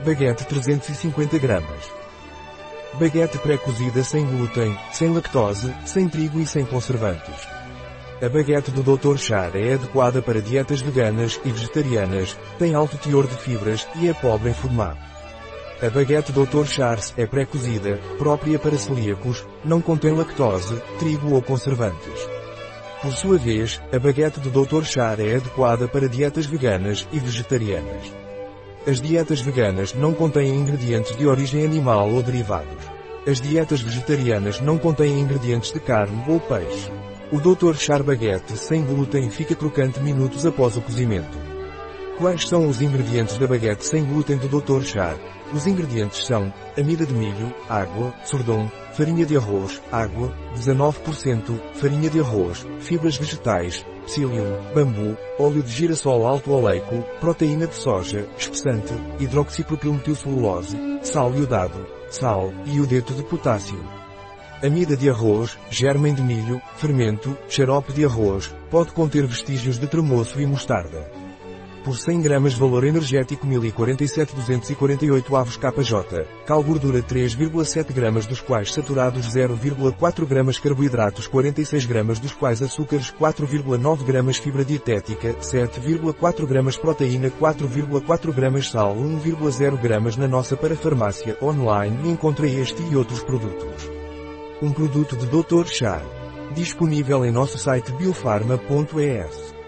Baguete 350 gramas. Baguete pré-cozida sem glúten, sem lactose, sem trigo e sem conservantes. A baguete do Dr. Char é adequada para dietas veganas e vegetarianas, tem alto teor de fibras e é pobre em FODMAP. A baguete Dr. Charles é pré-cozida, própria para celíacos, não contém lactose, trigo ou conservantes. Por sua vez, a baguete do Dr. Char é adequada para dietas veganas e vegetarianas. As dietas veganas não contêm ingredientes de origem animal ou derivados. As dietas vegetarianas não contêm ingredientes de carne ou peixe. O Dr. Char Baguete sem glúten fica crocante minutos após o cozimento. Quais são os ingredientes da baguete sem glúten do Dr. Char? Os ingredientes são amida de milho, água, sordom, farinha de arroz, água, 19%, farinha de arroz, fibras vegetais, psyllium, bambu, óleo de girassol alto oleico, proteína de soja, espessante, hidroxipropilmetilcelulose, sal iodado, sal, e iodeto de potássio. Amida de arroz, germem de milho, fermento, xarope de arroz, pode conter vestígios de tremoço e mostarda. Por 100 gramas valor energético 1047-248 avos KJ, cal gordura 3,7 gramas dos quais saturados 0,4 gramas carboidratos 46 gramas dos quais açúcares 4,9 gramas fibra dietética 7,4 gramas proteína 4,4 gramas sal 1,0 gramas na nossa parafarmácia online encontre este e outros produtos. Um produto de Dr. Char. Disponível em nosso site biofarma.es.